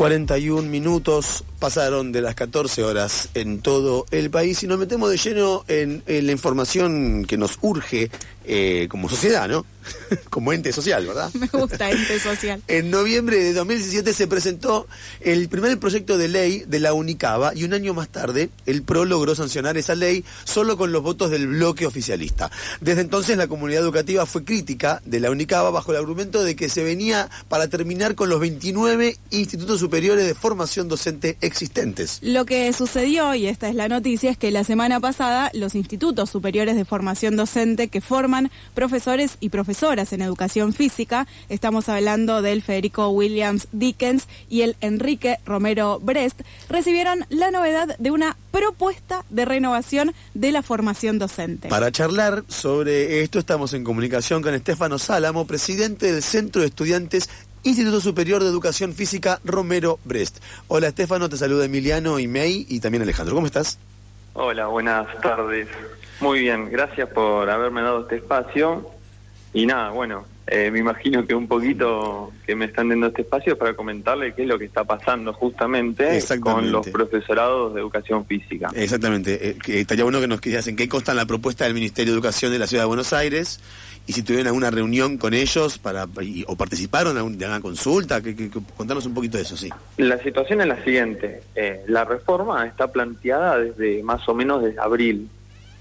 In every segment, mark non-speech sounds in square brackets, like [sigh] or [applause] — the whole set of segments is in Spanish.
41 minutos pasaron de las 14 horas en todo el país y nos metemos de lleno en, la información que nos urge eh, como sociedad, ¿no? [laughs] como ente social, ¿verdad? [laughs] Me gusta ente social. [laughs] en noviembre de 2017 se presentó el primer proyecto de ley de la UNICABA y un año más tarde el PRO logró sancionar esa ley solo con los votos del bloque oficialista. Desde entonces la comunidad educativa fue crítica de la UNICABA bajo el argumento de que se venía para terminar con los 29 institutos superiores de formación docente existentes. Lo que sucedió, y esta es la noticia, es que la semana pasada los institutos superiores de formación docente que forman profesores y profesoras en educación física, estamos hablando del Federico Williams Dickens y el Enrique Romero Brest, recibieron la novedad de una propuesta de renovación de la formación docente. Para charlar sobre esto estamos en comunicación con Estefano Sálamo, presidente del Centro de Estudiantes Instituto Superior de Educación Física Romero Brest. Hola Estefano, te saluda Emiliano y May y también Alejandro. ¿Cómo estás? Hola, buenas tardes. Muy bien, gracias por haberme dado este espacio. Y nada, bueno, eh, me imagino que un poquito que me están dando este espacio para comentarle qué es lo que está pasando justamente con los profesorados de educación física. Exactamente. Eh, estaría bueno que nos en qué consta la propuesta del Ministerio de Educación de la Ciudad de Buenos Aires y si tuvieron alguna reunión con ellos para o participaron de alguna consulta, que, contanos un poquito de eso, sí. La situación es la siguiente, eh, la reforma está planteada desde más o menos desde abril,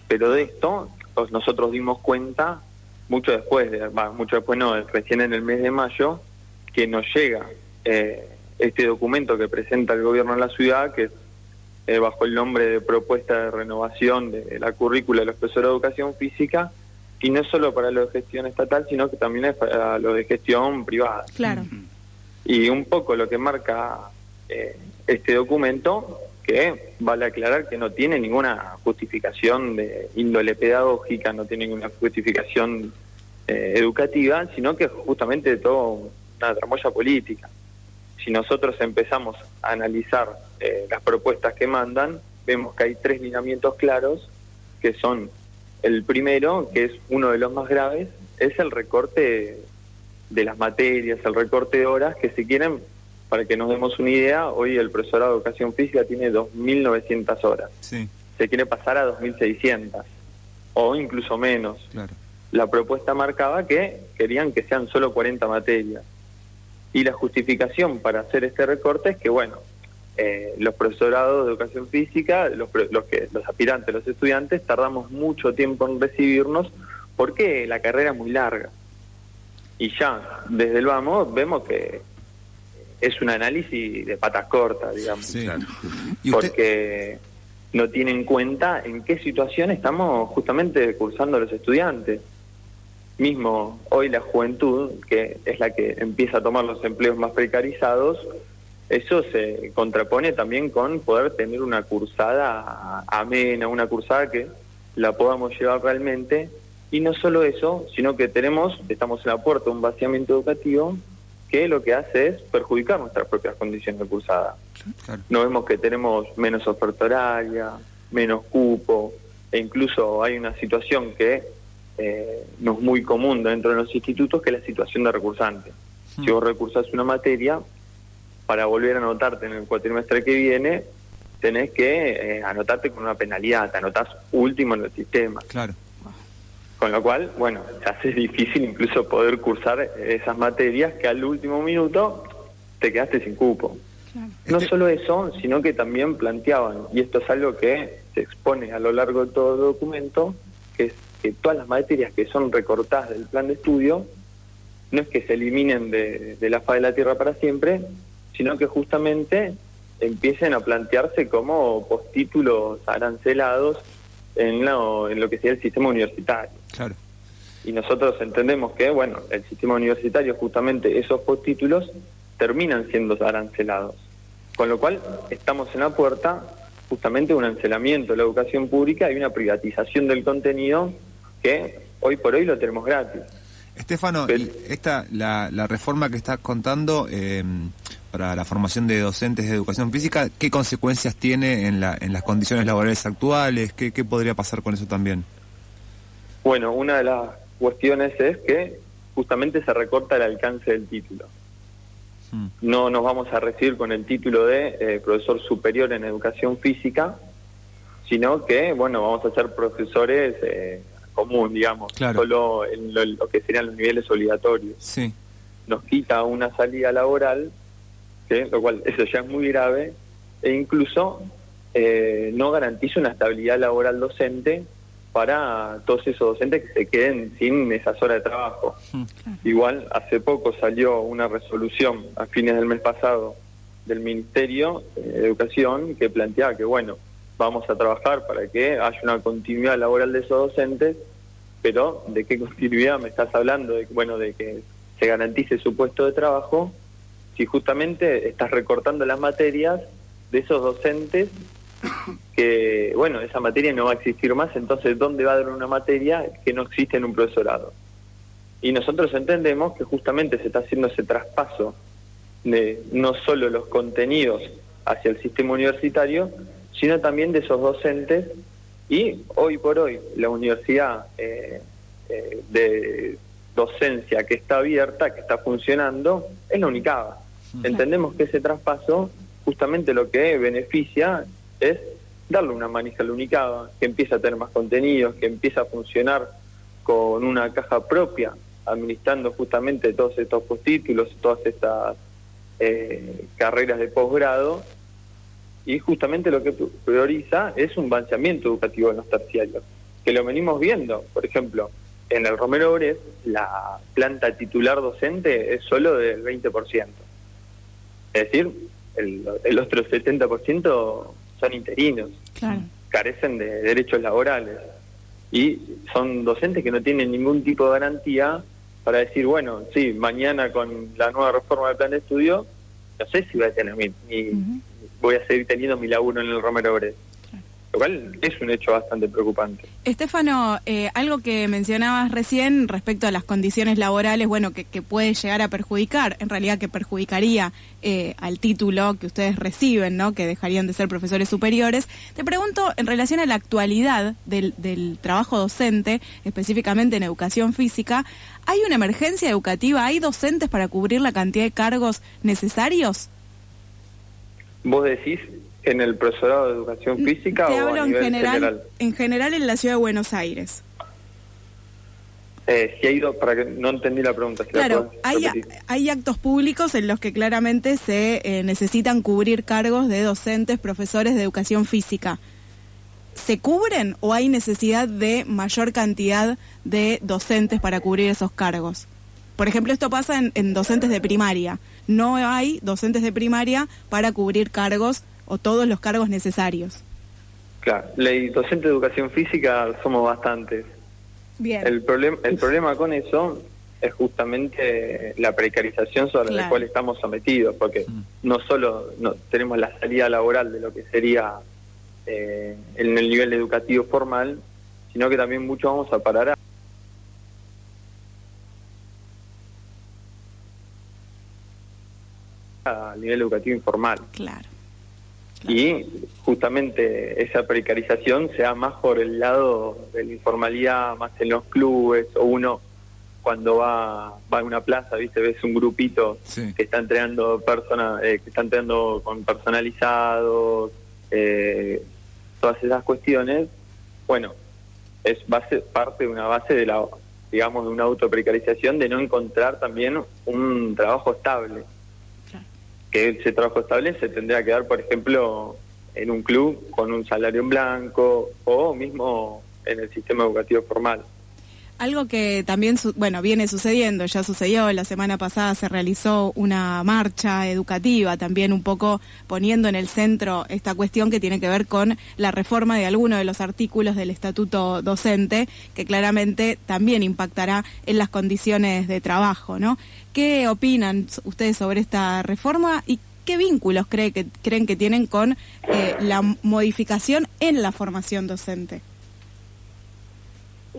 pero de esto pues, nosotros dimos cuenta mucho después, de, mucho después no, recién en el mes de mayo, que nos llega eh, este documento que presenta el gobierno en la ciudad, que es eh, bajo el nombre de propuesta de renovación de la currícula de los profesores de educación física, y no solo para lo de gestión estatal, sino que también es para lo de gestión privada. Claro. Y un poco lo que marca eh, este documento, que vale aclarar que no tiene ninguna justificación de índole pedagógica, no tiene ninguna justificación eh, educativa, sino que justamente todo una tramoya política. Si nosotros empezamos a analizar eh, las propuestas que mandan, vemos que hay tres lineamientos claros, que son el primero, que es uno de los más graves, es el recorte de las materias, el recorte de horas, que si quieren, para que nos demos una idea, hoy el profesorado de educación física tiene 2.900 horas. Sí. Se quiere pasar a 2.600 o incluso menos. Claro. La propuesta marcaba que querían que sean solo 40 materias. Y la justificación para hacer este recorte es que, bueno, eh, los profesorados de educación física, los, los, que, los aspirantes, los estudiantes, tardamos mucho tiempo en recibirnos porque la carrera es muy larga. Y ya, desde el vamos, vemos que es un análisis de patas cortas, digamos. Porque no tiene en cuenta en qué situación estamos justamente cursando los estudiantes. Mismo hoy la juventud, que es la que empieza a tomar los empleos más precarizados, eso se contrapone también con poder tener una cursada amena, una cursada que la podamos llevar realmente. Y no solo eso, sino que tenemos, estamos en la puerta de un vaciamiento educativo que lo que hace es perjudicar nuestras propias condiciones de cursada. No vemos que tenemos menos oferta horaria, menos cupo, e incluso hay una situación que eh, no es muy común dentro de los institutos, que es la situación de recursante. Si hmm. vos recursás una materia, para volver a anotarte en el cuatrimestre que viene, tenés que eh, anotarte con una penalidad, te anotás último en el sistema. Claro. Con lo cual, bueno, se hace [laughs] difícil incluso poder cursar esas materias que al último minuto te quedaste sin cupo. No este solo eso, sino que también planteaban, y esto es algo que se expone a lo largo de todo el documento, que es que todas las materias que son recortadas del plan de estudio, no es que se eliminen de, de la faz de la Tierra para siempre, sino que justamente empiecen a plantearse como postítulos arancelados en lo, en lo que sería el sistema universitario. Claro. Y nosotros entendemos que, bueno, el sistema universitario, justamente esos postítulos terminan siendo arancelados. Con lo cual, estamos en la puerta justamente de un arancelamiento de la educación pública y una privatización del contenido que hoy por hoy lo tenemos gratis. Estefano, esta, la, la reforma que estás contando, eh, para la formación de docentes de educación física, ¿qué consecuencias tiene en, la, en las condiciones laborales actuales? ¿Qué, ¿Qué podría pasar con eso también? Bueno, una de las cuestiones es que justamente se recorta el alcance del título. hmm. no nos vamos a recibir con el título de eh, profesor superior en educación física, sino que, bueno, vamos a ser profesores eh, común, digamos, solo en lo, que serían los niveles obligatorios. Sí. Nos quita una salida laboral, lo cual eso ya es muy grave, e incluso eh, no garantiza una estabilidad laboral docente para todos esos docentes que se queden sin esas horas de trabajo. Hmm. Igual, hace poco salió una resolución a fines del mes pasado del Ministerio de Educación que planteaba que, bueno, vamos a trabajar para que haya una continuidad laboral de esos docentes, pero ¿de qué continuidad me estás hablando? De, bueno, de que se garantice su puesto de trabajo si justamente estás recortando las materias de esos docentes que, bueno, esa materia no va a existir más, entonces, ¿dónde va a dar una materia que no existe en un profesorado? Y nosotros entendemos que justamente se está haciendo ese traspaso de no solo los contenidos hacia el sistema universitario, sino también de esos docentes y hoy por hoy la universidad eh, eh, de docencia que está abierta, que está funcionando, es la UNICABA. Entendemos que ese traspaso justamente lo que beneficia es darle una manija al Unicaba, que empieza a tener más contenidos, que empieza a funcionar con una caja propia, administrando justamente todos estos postítulos, todas estas eh, carreras de posgrado, y justamente lo que prioriza es un balanceamiento educativo en los terciarios, que lo venimos viendo, por ejemplo, en el Romero la planta titular docente es solo del 20%. Es decir, el, el otro 70% son interinos, carecen de derechos laborales. Y son docentes que no tienen ningún tipo de garantía para decir, bueno, sí, mañana con la nueva reforma del plan de estudio, no sé si voy a tener mi, voy a seguir teniendo mi laburo en el Romero Ores lo cual es un hecho bastante preocupante. Estefano, eh, algo que mencionabas recién respecto a las condiciones laborales, bueno, que, puede llegar a perjudicar, en realidad que perjudicaría eh, al título que ustedes reciben, ¿no? Que dejarían de ser profesores superiores. Te pregunto, en relación a la actualidad del, del trabajo docente, específicamente en educación física, ¿hay una emergencia educativa? ¿Hay docentes para cubrir la cantidad de cargos necesarios? Vos decís ¿En el profesorado de educación física o a nivel en general, En general en la ciudad de Buenos Aires. Eh, si ha ido, para que no entendí la pregunta. claro, hay, hay, actos públicos en los que claramente se eh, necesitan cubrir cargos de docentes, profesores de educación física. ¿Se cubren o hay necesidad de mayor cantidad de docentes para cubrir esos cargos? Por ejemplo, esto pasa en, en docentes de primaria. No hay docentes de primaria para cubrir cargos o todos los cargos necesarios. Claro, ley docente de educación física somos bastantes. Bien. El, problema el problema con eso es justamente la precarización sobre la cual estamos sometidos, porque mm. no solo no, tenemos la salida laboral de lo que sería eh, en el nivel educativo formal, sino que también mucho vamos a parar a nivel educativo informal. Claro. Y justamente esa precarización se da más por el lado de la informalidad, más en los clubes, o uno cuando va, va a una plaza, viste, ves un grupito que está entrenando personas, eh, que está entrenando con personalizados, eh, todas esas cuestiones, bueno, es base, parte de una base de la, digamos, de una autoprecarización de no encontrar también un trabajo estable que ese trabajo estable se tendría que dar, por ejemplo, en un club con un salario en blanco o mismo en el sistema educativo formal. Algo que también, bueno, viene sucediendo, ya sucedió, la semana pasada se realizó una marcha educativa, también un poco poniendo en el centro esta cuestión que tiene que ver con la reforma de algunos de los artículos del estatuto docente, que claramente también impactará en las condiciones de trabajo, ¿no? ¿Qué opinan ustedes sobre esta reforma y qué vínculos creen que tienen con eh, la modificación en la formación docente?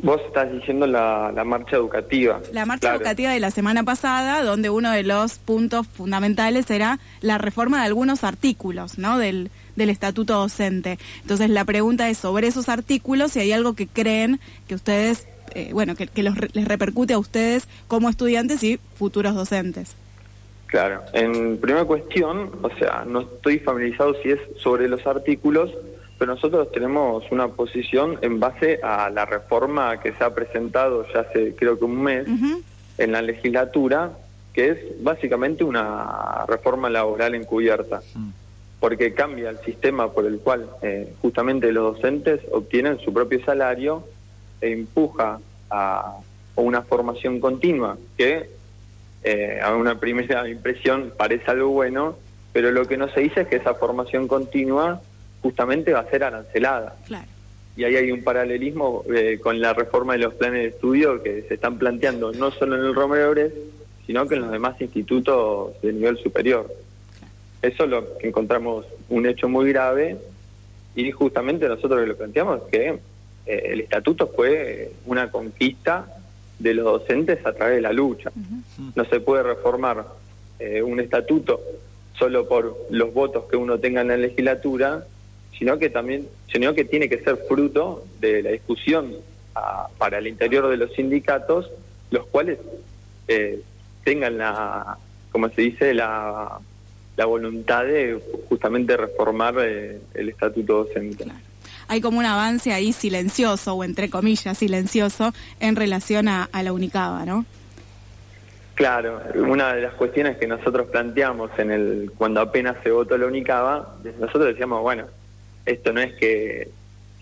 Vos estás diciendo la, marcha educativa. La marcha educativa de la semana pasada, donde uno de los puntos fundamentales era la reforma de algunos artículos ¿no? del, del estatuto docente. Entonces la pregunta es sobre esos artículos, si hay algo que creen que ustedes, eh, bueno, que, les repercute a ustedes como estudiantes y futuros docentes. Claro, en primera cuestión, o sea, no estoy familiarizado si es sobre los artículos, pero nosotros tenemos una posición en base a la reforma que se ha presentado ya hace creo que un mes en la legislatura, que es básicamente una reforma laboral encubierta, porque cambia el sistema por el cual eh, justamente los docentes obtienen su propio salario e empuja a una formación continua que eh, a una primera [laughs] impresión parece algo bueno, pero lo que no se dice es que esa formación continua justamente va a ser arancelada. Y ahí hay un paralelismo eh, con la reforma de los planes de estudio que se están planteando no solo en el Romero Ores, sino que en los demás institutos de nivel superior. Eso es lo que encontramos un hecho muy grave y justamente nosotros lo planteamos que eh, el estatuto fue una conquista de los docentes a través de la lucha. No se puede reformar eh, un estatuto solo por los votos que uno tenga en la legislatura, sino que también, sino que tiene que ser fruto de la discusión ah, para el interior de los sindicatos, los cuales eh, tengan la, como se dice, la, la voluntad de justamente reformar eh, el estatuto docente. Hay como un avance ahí silencioso, o entre comillas silencioso, en relación a, la Unicaba, ¿no? Claro, una de las cuestiones que nosotros planteamos en el cuando apenas se votó la Unicaba, nosotros decíamos, bueno, esto no es que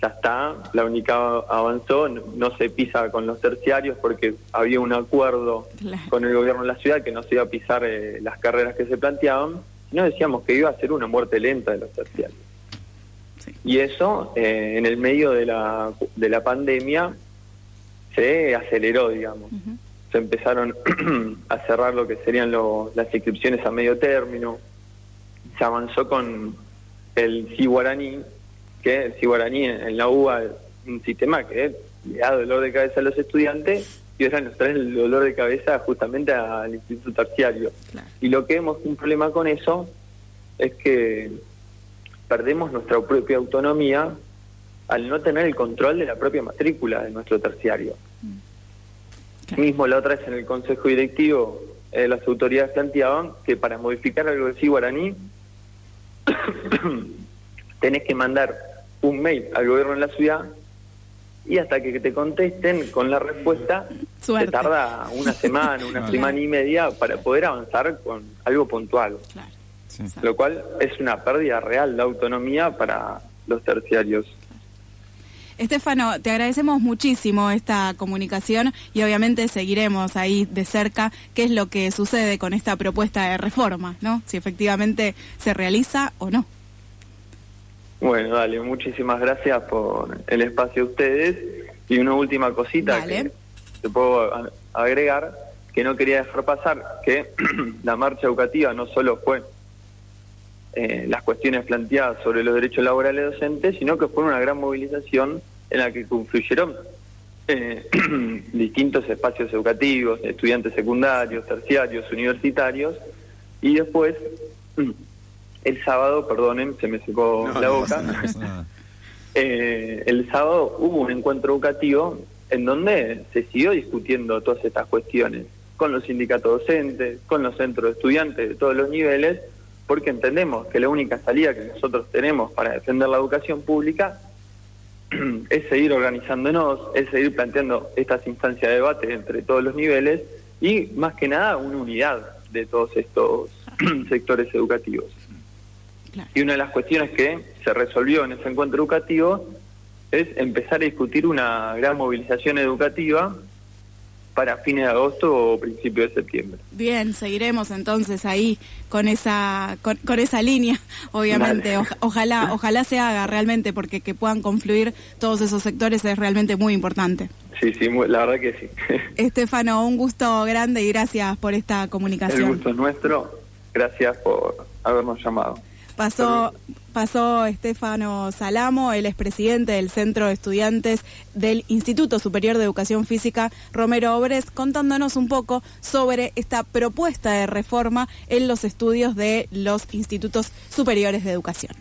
ya está, la Unicaba avanzó, no se pisa con los terciarios porque había un acuerdo con el gobierno de la ciudad que no se iba a pisar eh, las carreras que se planteaban, no decíamos que iba a ser una muerte lenta de los terciarios. Y eso, eh, en el medio de la, de la pandemia, se aceleró, digamos. Se empezaron [clears throat] a cerrar lo que serían las inscripciones a medio término. Se avanzó con el CIGuaraní, que el CIGuaraní en la UBA es un sistema que le da dolor de cabeza a los estudiantes y ahora nos trae el dolor de cabeza justamente al instituto terciario. Y lo que vemos un problema con eso es que perdemos nuestra propia autonomía al no tener el control de la propia matrícula de nuestro terciario. Mm. Mismo la otra vez en el Consejo Directivo, eh, las autoridades planteaban que para modificar algo de guaraní [clears throat] tenés que mandar un mail al gobierno de la ciudad y hasta que te contesten con la respuesta se tarda una [laughs] semana, una semana y media para poder avanzar con algo puntual. Claro. Lo cual es una pérdida real de autonomía para los terciarios. Estefano, te agradecemos muchísimo esta comunicación y obviamente seguiremos ahí de cerca qué es lo que sucede con esta propuesta de reforma, ¿no? Si efectivamente se realiza o no. Bueno, dale, muchísimas gracias por el espacio a ustedes. Y una última cosita que te puedo agregar, que no quería dejar pasar, que [clears throat] la marcha educativa no solo fue eh, las cuestiones planteadas sobre los derechos laborales docentes, sino que fue una gran movilización en la que confluyeron eh, [clears throat] distintos espacios educativos, estudiantes secundarios, terciarios, universitarios, y después, [clears throat] el sábado, perdonen, se me secó la boca, [laughs] eh, el sábado hubo un encuentro educativo en donde se siguió discutiendo todas estas cuestiones con los sindicatos docentes, con los centros de estudiantes de todos los niveles, porque entendemos que la única salida que nosotros tenemos para defender la educación pública [clears throat] es seguir organizándonos, es seguir planteando estas instancias de debate entre todos los niveles y más que nada una unidad de todos estos [clears throat] sectores educativos. Y una de las cuestiones que se resolvió en ese encuentro educativo es empezar a discutir una gran movilización educativa para fines de agosto o principios de septiembre. Bien, seguiremos entonces ahí con esa con, esa línea, obviamente. ojalá ojalá se haga realmente porque que puedan confluir todos esos sectores es realmente muy importante. Sí, sí, la verdad que sí. [laughs] Estefano, un gusto grande y gracias por esta comunicación. El gusto es nuestro. Gracias por habernos llamado. Pasó, pasó Estefano Salamo, el expresidente del Centro de Estudiantes del Instituto Superior de Educación Física Romero Obres, contándonos un poco sobre esta propuesta de reforma en los estudios de los institutos superiores de educación.